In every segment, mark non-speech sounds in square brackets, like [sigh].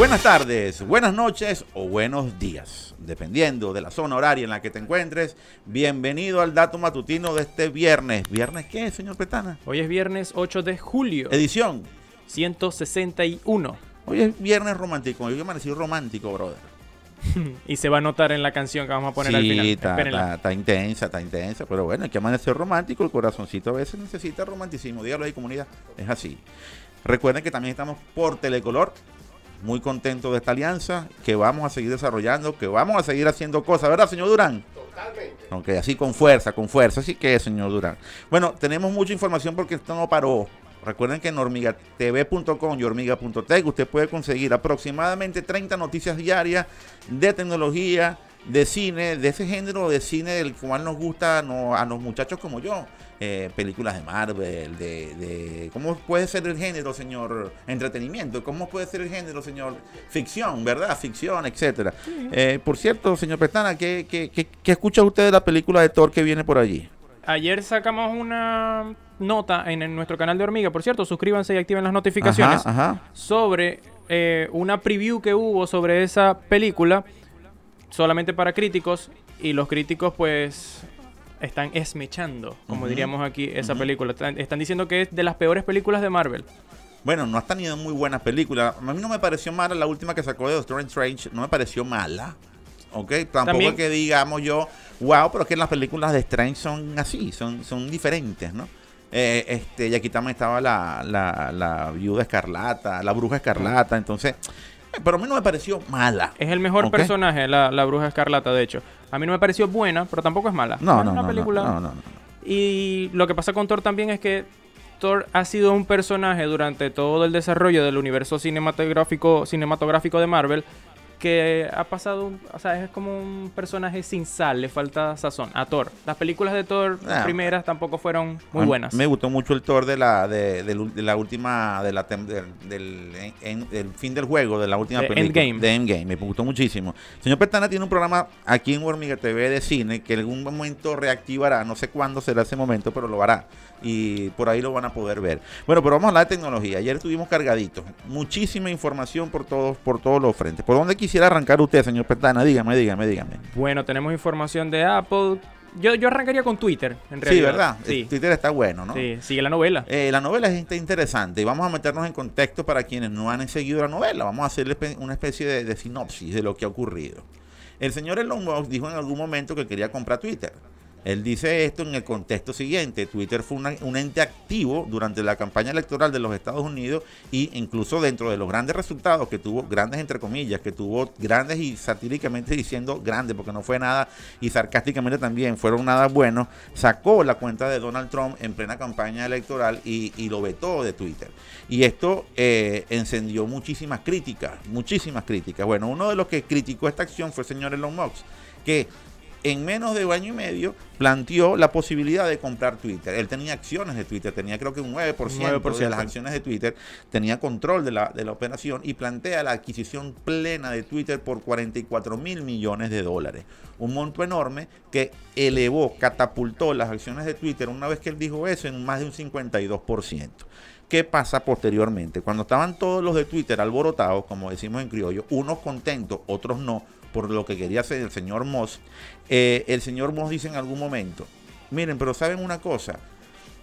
Buenas tardes, buenas noches o buenos días, dependiendo de la zona horaria en la que te encuentres. Bienvenido al dato matutino de este viernes. ¿Viernes qué, señor Petana? Hoy es viernes 8 de julio. Edición. 161. Hoy es viernes romántico. Hoy amanecí romántico, brother. [laughs] y se va a notar en la canción que vamos a poner sí, al final. Está, está intensa, está intensa. Pero bueno, hay que amanecer romántico. El corazoncito a veces necesita romanticismo. Dígalo ahí, comunidad. Es así. Recuerden que también estamos por Telecolor. Muy contentos de esta alianza. Que vamos a seguir desarrollando. Que vamos a seguir haciendo cosas. ¿Verdad, señor Durán? Totalmente. Ok, así con fuerza, con fuerza. Así que, señor Durán. Bueno, tenemos mucha información porque esto no paró. Recuerden que en hormigatv.com y hormiga.tech usted puede conseguir aproximadamente 30 noticias diarias de tecnología, de cine, de ese género de cine del cual nos gusta no- a los muchachos como yo. Eh, películas de Marvel, de, de- ¿Cómo puede ser el género, señor? Entretenimiento. ¿Cómo puede ser el género, señor? Ficción, ¿verdad? Ficción, etcétera. Eh, por cierto, señor Pestana, ¿qué, qué, qué- qué escucha usted de la película de Thor que viene por allí? Ayer sacamos una nota en, en nuestro canal de Hormiga, por cierto, suscríbanse y activen las notificaciones, Ajá, ajá. sobre eh, una preview que hubo sobre esa película, solamente para críticos, y los críticos pues están esmechando, como diríamos aquí, esa película. Están, están diciendo que es de las peores películas de Marvel. Bueno, no has tenido muy buenas películas. A mí no me pareció mala la última que sacó de Doctor Strange. No me pareció mala. ¿Ok? Tampoco También- es que digamos yo, wow, pero es que las películas de Strange son así, son, son diferentes, ¿no? Eh, este, y aquí también estaba la, la, la viuda escarlata, la bruja escarlata, entonces, pero a mí no me pareció mala. Es el mejor personaje, la, la bruja escarlata, de hecho. A mí no me pareció buena, pero tampoco es mala. No, no, una no, película no, no, no. Y lo que pasa con Thor también es que Thor ha sido un personaje durante todo el desarrollo del universo cinematográfico, cinematográfico de Marvel que ha pasado, o sea, es como un personaje sin sal, le falta sazón a Thor. Las películas de Thor, las Ah. primeras, tampoco fueron muy buenas. Me gustó mucho el Thor de la, de, la última, de la tem- del, del, en- del fin del juego, de la última película. Endgame. De Endgame, me gustó muchísimo. Señor Petana tiene un programa aquí en Hormiga TV de cine que en algún momento reactivará, no sé cuándo será ese momento, pero lo hará. Y por ahí lo van a poder ver. Bueno, pero vamos a hablar de tecnología. Ayer estuvimos cargaditos. Muchísima información por todos, por todos los frentes. ¿Por dónde quisiera arrancar usted, señor Petana? Dígame, dígame, dígame. Bueno, tenemos información de Apple. Yo, yo arrancaría con Twitter, en Sí, realidad. ¿verdad? Sí, Twitter está bueno, ¿no? sí, sigue la novela. Eh, la novela es inte- interesante y vamos a meternos en contexto para quienes no han seguido la novela. Vamos a hacerle una especie de, de sinopsis de lo que ha ocurrido. El señor Elon Musk dijo en algún momento que quería comprar Twitter. Él dice esto en el contexto siguiente. Twitter fue un ente activo durante la campaña electoral de los Estados Unidos y incluso dentro de los grandes resultados que tuvo, grandes entre comillas, que tuvo grandes y satíricamente diciendo grandes, porque no fue nada, y sarcásticamente también fueron nada buenos, sacó la cuenta de Donald Trump en plena campaña electoral y, y lo vetó de Twitter. Y esto eh, encendió muchísimas críticas, muchísimas críticas. Bueno, uno de los que criticó esta acción fue el señor Elon Musk, que en menos de un año y medio planteó la posibilidad de comprar Twitter. Él tenía acciones de Twitter, tenía creo que un 9%, 9%. de las acciones de Twitter, tenía control de la, de la operación y plantea la adquisición plena de Twitter por 44 mil millones de dólares. Un monto enorme que elevó, catapultó las acciones de Twitter una vez que él dijo eso en más de un 52%. ¿Qué pasa posteriormente? Cuando estaban todos los de Twitter alborotados, como decimos en criollo, unos contentos, otros no, por lo que quería hacer el señor Moss, eh, el señor Moss dice en algún momento, miren, pero saben una cosa,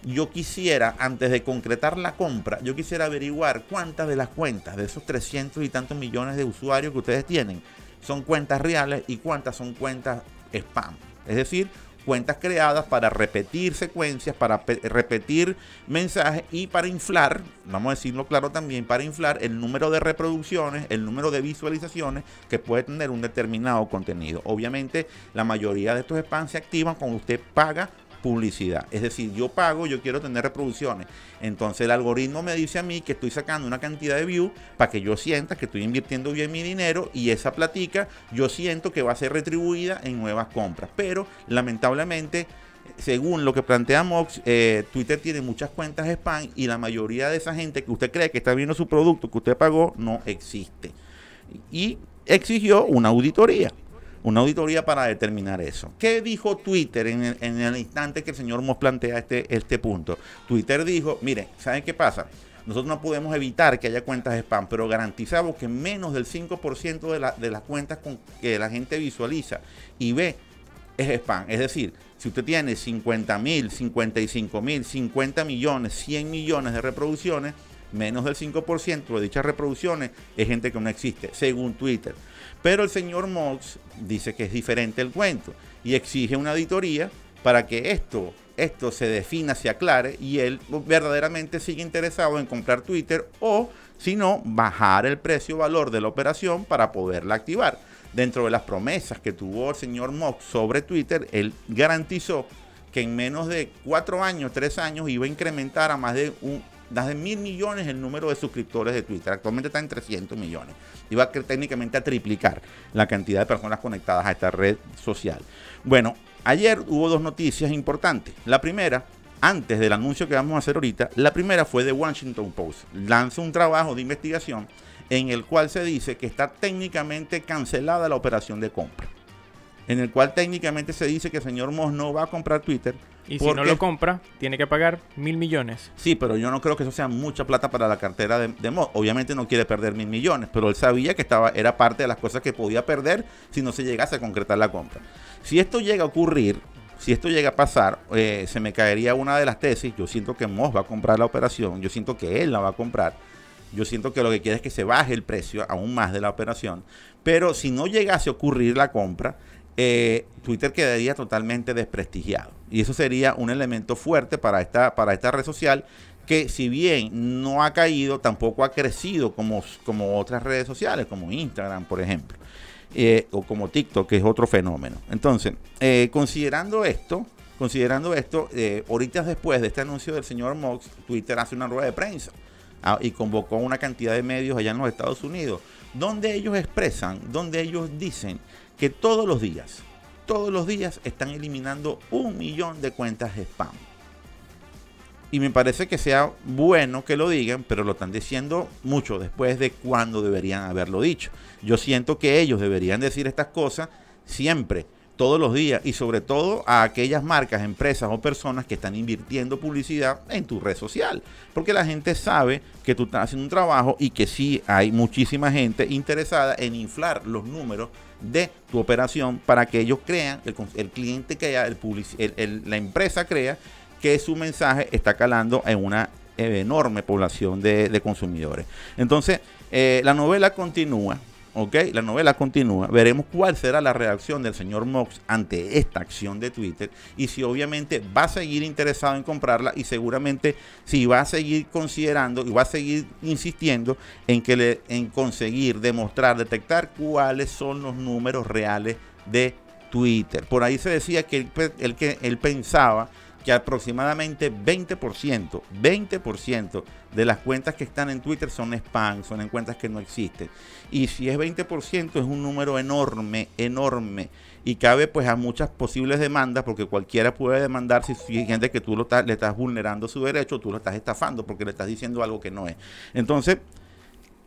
yo quisiera, antes de concretar la compra, yo quisiera averiguar cuántas de las cuentas de esos 300 y tantos millones de usuarios que ustedes tienen son cuentas reales y cuántas son cuentas spam. Es decir, cuentas creadas para repetir secuencias, para pe- repetir mensajes y para inflar, vamos a decirlo claro también, para inflar el número de reproducciones, el número de visualizaciones que puede tener un determinado contenido. Obviamente, la mayoría de estos spam se activan cuando usted paga publicidad. Es decir, yo pago, yo quiero tener reproducciones. Entonces el algoritmo me dice a mí que estoy sacando una cantidad de views para que yo sienta que estoy invirtiendo bien mi dinero y esa platica yo siento que va a ser retribuida en nuevas compras. Pero lamentablemente, según lo que plantea Mox, eh, Twitter tiene muchas cuentas spam y la mayoría de esa gente que usted cree que está viendo su producto que usted pagó no existe. Y exigió una auditoría una auditoría para determinar eso. ¿Qué dijo Twitter en el, instante que el señor Moss plantea este, este punto? Twitter dijo, mire, ¿saben qué pasa? nosotros no podemos evitar que haya cuentas spam, pero garantizamos que menos del 5% de, de las cuentas que la gente visualiza y ve es spam. Es decir, si usted tiene 50 mil, 55 mil, 50 millones, 100 millones de reproducciones, menos del 5% de dichas reproducciones es gente que no existe, según Twitter. Pero el señor Mox dice que es diferente el cuento y exige una auditoría para que esto, esto se defina, se aclare y él verdaderamente sigue interesado en comprar Twitter o, si no, bajar el precio valor de la operación para poderla activar. Dentro de las promesas que tuvo el señor Mox sobre Twitter, él garantizó que en menos de cuatro años, tres años, iba a incrementar a más de un, de mil millones el número de suscriptores de Twitter. Actualmente está en 300 millones. Iba a, técnicamente a triplicar la cantidad de personas conectadas a esta red social. Bueno, ayer hubo dos noticias importantes. La primera, antes del anuncio que vamos a hacer ahorita, la primera fue de Washington Post. Lanzó un trabajo de investigación en el cual se dice que está técnicamente cancelada la operación de compra. En el cual técnicamente se dice que el señor Moss no va a comprar Twitter y si no lo compra, tiene que pagar mil millones. Sí, pero yo no creo que eso sea mucha plata para la cartera de, de Obviamente no quiere perder mil millones, pero él sabía que estaba, era parte de las cosas que podía perder si no se llegase a concretar la compra. Si esto llega a ocurrir, si esto llega a pasar, eh, se me caería una de las tesis. Yo siento que Moss va a comprar la operación, yo siento que él la va a comprar. Yo siento que lo que quiere es que se baje el precio aún más de la operación. Pero si no llegase a ocurrir la compra, eh, Twitter quedaría totalmente desprestigiado. Y eso sería un elemento fuerte para esta, para esta red social que si bien no ha caído, tampoco ha crecido como, como otras redes sociales, como Instagram, por ejemplo, eh, o como TikTok, que es otro fenómeno. Entonces, eh, considerando esto, considerando esto, ahorita después de este anuncio del señor Mox, Twitter hace una rueda de prensa ah, y convocó una cantidad de medios allá en los Estados Unidos, donde ellos expresan, donde ellos dicen que todos los días, todos los días están eliminando un millón de cuentas spam. Y me parece que sea bueno que lo digan, pero lo están diciendo mucho después de cuando deberían haberlo dicho. Yo siento que ellos deberían decir estas cosas siempre, todos los días, y sobre todo a aquellas marcas, empresas o personas que están invirtiendo publicidad en tu red social. Porque la gente sabe que tú estás haciendo un trabajo y que sí hay muchísima gente interesada en inflar los números de tu operación para que ellos crean, el, cliente crea, el, la empresa crea que su mensaje está calando en una enorme población de, consumidores. Entonces, eh, la novela continúa. ¿Ok? La novela continúa. Veremos cuál será la reacción del señor Mox ante esta acción de Twitter y si obviamente va a seguir interesado en comprarla y seguramente si va a seguir considerando y va a seguir insistiendo en que le, en conseguir demostrar, detectar cuáles son los números reales de Twitter. Por ahí se decía que él, que él pensaba que aproximadamente 20%, 20% de las cuentas que están en Twitter son spam, son en cuentas que no existen. Y si es 20% es un número enorme, enorme. Y cabe pues a muchas posibles demandas, porque cualquiera puede demandar si hay gente que tú lo le estás vulnerando su derecho, tú lo estás estafando porque le estás diciendo algo que no es. Entonces,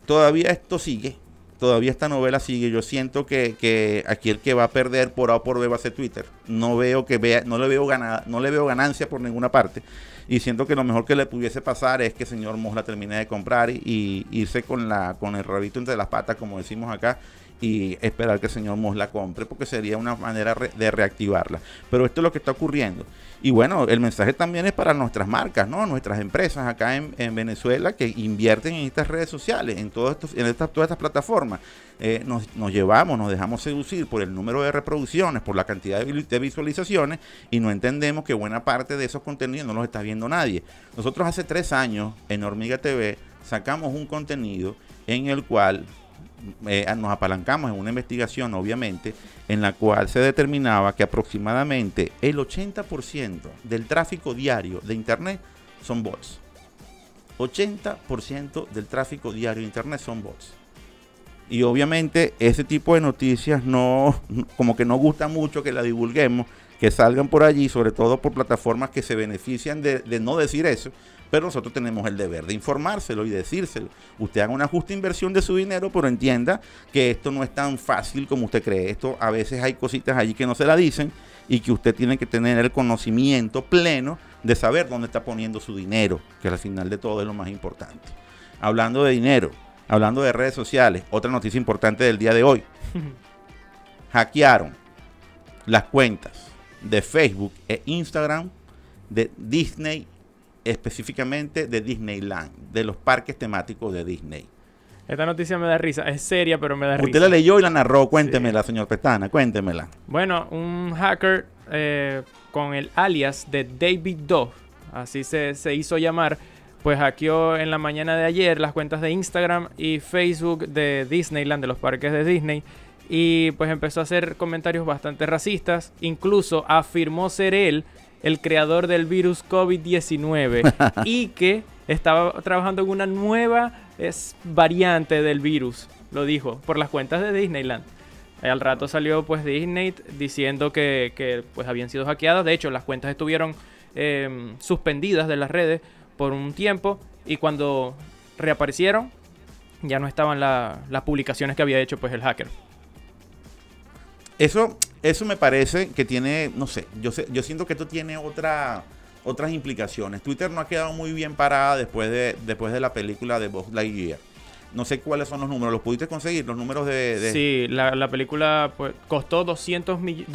todavía esto sigue, todavía esta novela sigue. Yo siento que, aquí el que va a perder por A o por B va a ser Twitter. No veo que vea, no le veo no le veo ganancia por ninguna parte. Y siento que lo mejor que le pudiese pasar es que el señor Mosla termine de comprar y, y, irse con la, con el rabito entre las patas, como decimos acá, y esperar que el señor Moss la compre, porque sería una manera de reactivarla. Pero esto es lo que está ocurriendo. Y bueno, el mensaje también es para nuestras marcas, ¿no? Nuestras empresas acá en, Venezuela que invierten en estas redes sociales, en, todo esto, en estas, todas estas plataformas. Eh, nos, llevamos, nos dejamos seducir por el número de reproducciones, por la cantidad de, visualizaciones y no entendemos que buena parte de esos contenidos no los está viendo nadie. Nosotros hace tres años en Hormiga TV sacamos un contenido en el cual eh, nos apalancamos en una investigación, obviamente, en la cual se determinaba que aproximadamente el 80% del tráfico diario de Internet son bots. 80% del tráfico diario de Internet son bots. Y obviamente ese tipo de noticias no, como que no gusta mucho que la divulguemos, que salgan por allí, sobre todo por plataformas que se benefician de, de no decir eso, pero nosotros tenemos el deber de informárselo y decírselo. Usted haga una justa inversión de su dinero, pero entienda que esto no es tan fácil como usted cree. Esto a veces hay cositas allí que no se la dicen y que usted tiene que tener el conocimiento pleno de saber dónde está poniendo su dinero, que al final de todo es lo más importante. Hablando de dinero, hablando de redes sociales, otra noticia importante del día de hoy. [laughs] Hackearon las cuentas de Facebook e Instagram de Disney específicamente de Disneyland, de los parques temáticos de Disney. Esta noticia me da risa, es seria, pero me da risa. Usted la leyó y la narró, cuéntemela, señor Pestana, cuéntemela. Bueno, un hacker eh, con el alias de David Doe, así se, se hizo llamar, pues hackeó en la mañana de ayer las cuentas de Instagram y Facebook de Disneyland, de los parques de Disney, y pues empezó a hacer comentarios bastante racistas, incluso afirmó ser él el creador del virus COVID-19 [laughs] y que estaba trabajando en una nueva es, variante del virus, lo dijo, por las cuentas de Disneyland. Al rato salió pues Disney diciendo que, que pues habían sido hackeadas. De hecho, las cuentas estuvieron eh, suspendidas de las redes por un tiempo y cuando reaparecieron ya no estaban la, las publicaciones que había hecho pues el hacker. Eso, eso me parece que tiene, no sé, yo sé, yo siento que esto tiene otra, otras implicaciones. Twitter no ha quedado muy bien parada después de, después de la película de Buzz Lightyear. No sé cuáles son los números, ¿los pudiste conseguir? Los números de... de... Sí, la, la, película pues, costó 200 mil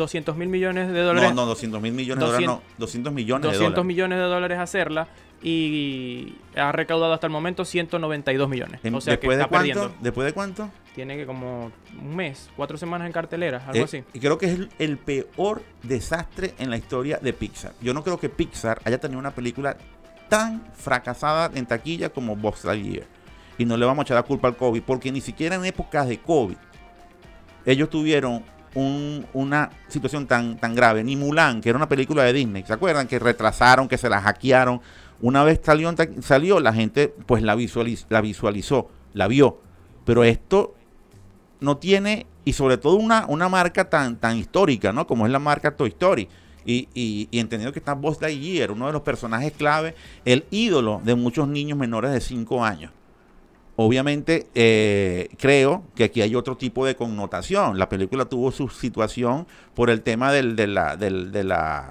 millones de dólares. No, no, 200 mil millones 200, de dólares, no, 200 millones 200 de dólares. millones de dólares hacerla y ha recaudado hasta el momento 192 millones. O sea que ¿Después está de cuánto? perdiendo. ¿Después de cuánto? Tiene que como un mes, cuatro semanas en cartelera, algo Eh, así. Y creo que es el, el peor desastre en la historia de Pixar. Yo no creo que Pixar haya tenido una película tan fracasada en taquilla como Buzz Lightyear. Y no le vamos a echar la culpa al COVID, porque ni siquiera en épocas de COVID ellos tuvieron un- una situación tan, tan grave. Ni Mulan, que era una película de Disney, ¿se acuerdan? Que retrasaron, que se la hackearon. Una vez salió, salió la gente pues la, visualiz- la visualizó, la vio. Pero esto no tiene, y sobre todo una, una marca tan, tan histórica, ¿no? Como es la marca Toy Story. Y, y, y entendiendo que está Buzz Lightyear, uno de los personajes clave, el ídolo de muchos niños menores de 5 años. Obviamente, eh, creo que aquí hay otro tipo de connotación. La película tuvo su situación por el tema del, de la, del, de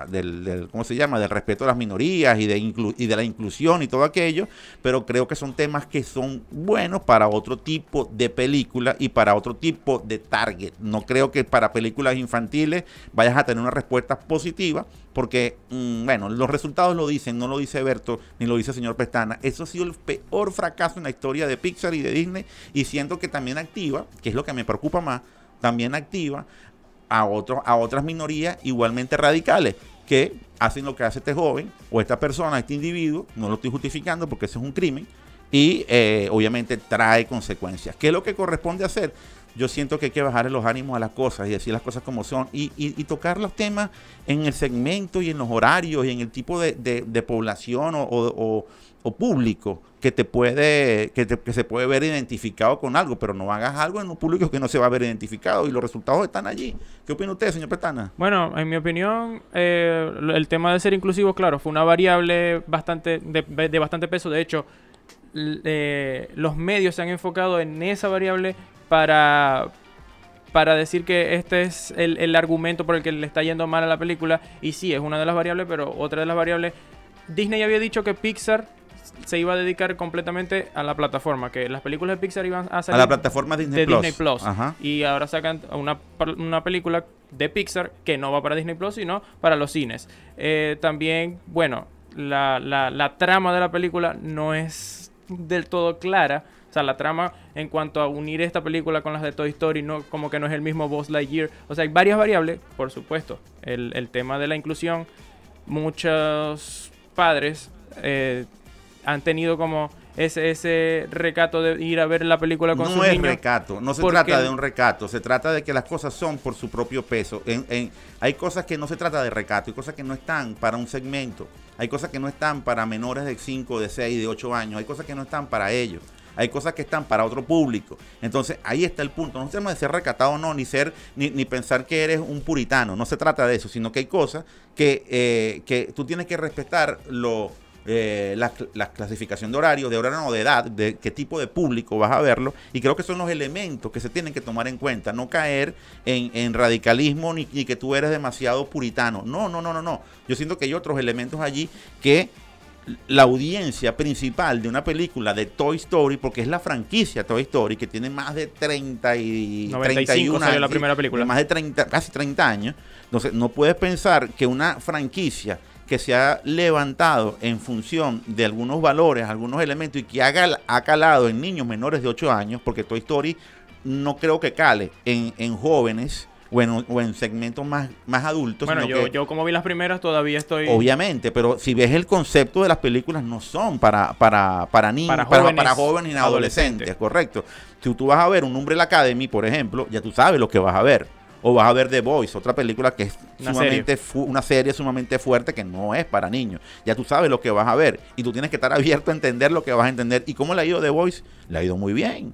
del, del- ¿cómo se llama? Del respeto a las minorías y de, inclu- y de la inclusión y todo aquello, pero creo que son temas que son buenos para otro tipo de película y para otro tipo de target. No creo que para películas infantiles vayas a tener una respuesta positiva, porque, mm, bueno, los resultados lo dicen, no lo dice Berto ni lo dice el señor Pestana. Eso ha sido el peor fracaso en la historia de Pixar y de Disney, y siento que también activa, que es lo que me preocupa más, también activa a, otros, a otras minorías igualmente radicales que hacen lo que hace este joven o esta persona, este individuo, no lo estoy justificando porque eso es un crimen, y eh, obviamente trae consecuencias. ¿Qué es lo que corresponde hacer? Yo siento que hay que bajar los ánimos a las cosas y decir las cosas como son y, y- tocar los temas en el segmento y en los horarios y en el tipo de población o, o- o- o público que te puede que, te- que se puede ver identificado con algo, pero no hagas algo en un público que no se va a ver identificado y los resultados están allí. ¿Qué opina usted, señor Petana? Bueno, en mi opinión, eh, el tema de ser inclusivo, claro, fue una variable bastante de, de bastante peso. De hecho, eh, los medios se han enfocado en esa variable para, para decir que este es el, el argumento por el que le está yendo mal a la película. Y sí, es una de las variables, pero otra de las variables... Disney había dicho que Pixar se iba a dedicar completamente a la plataforma, que las películas de Pixar iban a A salir la plataforma Disney de Plus. Disney Plus. Ajá. Y ahora sacan una, una película de Pixar que no va para Disney Plus, sino para los cines. Eh, también, bueno, la, la- la trama de la película no es del todo clara. O sea, la trama en cuanto a unir esta película con las de Toy Story, no, como que no es el mismo Buzz Lightyear. O sea, hay varias variables, por supuesto. El, el tema de la inclusión, muchos padres eh, han tenido como ese, ese recato de ir a ver la película con no sus es niños. recato, no se porque- trata de un recato, se trata de que las cosas son por su propio peso. En- en- hay cosas que no se trata de recato, hay cosas que no están para un segmento, hay cosas que no están para menores de 5, de 6, de 8 años, hay cosas que no están para ellos. hay cosas que están para otro público. Entonces ahí está el punto. No se trata de ser recatado o no, ni ser, ni, ni, pensar que eres un puritano. No se trata de eso, sino que hay cosas que, eh, que tú tienes que respetar lo eh, la, clasificación de horario, de horario o de edad, de qué tipo de público vas a verlo. Y creo que son los elementos que se tienen que tomar en cuenta. No caer en, radicalismo ni, que tú eres demasiado puritano. No, no, no, no, no. Yo siento que hay otros elementos allí que la audiencia principal de una película de Toy Story, porque es la franquicia Toy Story, que tiene más de 30 y 31 años, la primera película. más de 30, casi 30 años. Entonces, no puedes pensar que una franquicia que se ha levantado en función de algunos valores, algunos elementos y que ha, calado en niños menores de 8 años, porque Toy Story no creo que cale en, jóvenes o en, segmentos más, más adultos. Bueno, yo, yo como vi las primeras todavía estoy... Obviamente, pero si ves el concepto de las películas no son para, para, para niños, para jóvenes, para, jóvenes y adolescentes, correcto. Si tú vas a ver un Umbrella Academy, por ejemplo, ya tú sabes lo que vas a ver o vas a ver The Voice, otra película que es una sumamente serie. una serie sumamente fuerte que no es para niños. Ya tú sabes lo que vas a ver y tú tienes que estar abierto a entender lo que vas a entender. ¿Y cómo le ha ido The Voice? Le ha ido muy bien.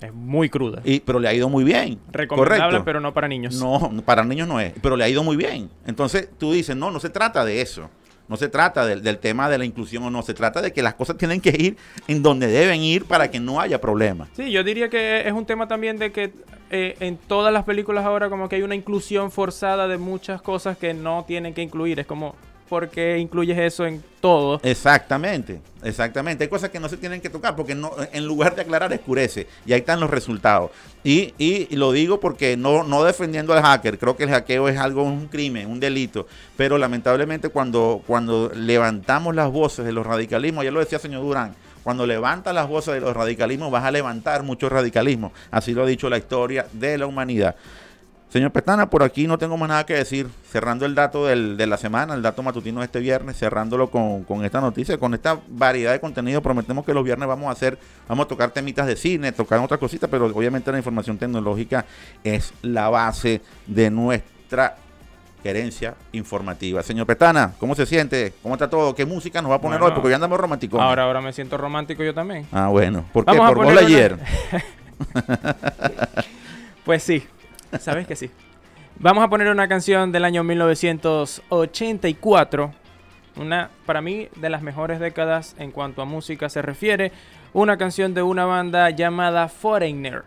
Es muy cruda. Y, pero le ha ido muy bien. Recomendable, pero no para niños. No, para niños no es, pero le ha ido muy bien. Entonces tú dices, no, no se trata de eso. No se trata del, tema de la inclusión o no, se trata de que las cosas tienen que ir en donde deben ir para que no haya problemas. Sí, yo diría que es un tema también de que eh, en todas las películas ahora como que hay una inclusión forzada de muchas cosas que no tienen que incluir. Es como, ¿por qué incluyes eso en todo? Exactamente, exactamente. Hay cosas que no se tienen que tocar porque no, en lugar de aclarar escurece. Y ahí están los resultados. Y, y, lo digo porque no, no defendiendo al hacker, creo que el hackeo es algo, un crimen, un delito. Pero lamentablemente cuando, cuando levantamos las voces de los radicalismos, ya lo decía señor Durán, cuando levantas las voces de los radicalismos, vas a levantar mucho radicalismo. Así lo ha dicho la historia de la humanidad. Señor Pestana, por aquí no tengo más nada que decir. Cerrando el dato de la semana, el dato matutino de este viernes, cerrándolo con, esta noticia, con esta variedad de contenido, prometemos que los viernes vamos a hacer, vamos a tocar temitas de cine, tocar otras cositas, pero obviamente la información tecnológica es la base de nuestra gerencia informativa. Señor Petana, ¿cómo se siente? ¿Cómo está todo? ¿Qué música nos va a poner hoy? Porque ya andamos románticos. Ahora, ahora me siento romántico yo también. Ah, bueno. ¿Por qué? ¿Por gol ayer? [laughs] pues sí, sabes que sí. Vamos a poner una canción del año 1984. Una, para mí, de las mejores décadas en cuanto a música se refiere. Una canción de una banda llamada Foreigner.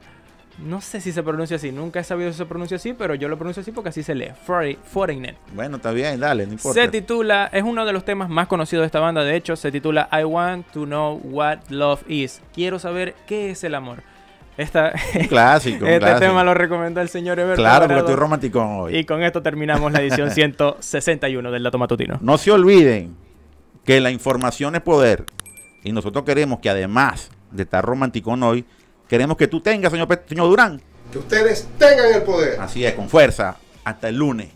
No sé si se pronuncia así, nunca he sabido si se pronuncia así, pero yo lo pronuncio así porque así se lee. Foreigner. Bueno, está bien, dale, no importa. Se titula, es uno de los temas más conocidos de esta banda, de hecho, se titula I Want to Know What Love Is. Quiero saber qué es el amor. Esta, un clásico. [laughs] este tema lo recomienda el señor Everton. Claro, porque estoy romántico hoy. Y con esto terminamos la edición [laughs] 161 del Dato Matutino. No se olviden que la información es poder. Y nosotros queremos que además de estar romántico hoy, Queremos que tú tengas, señor, señor Durán. Que ustedes tengan el poder. Así es, con fuerza. Hasta el lunes.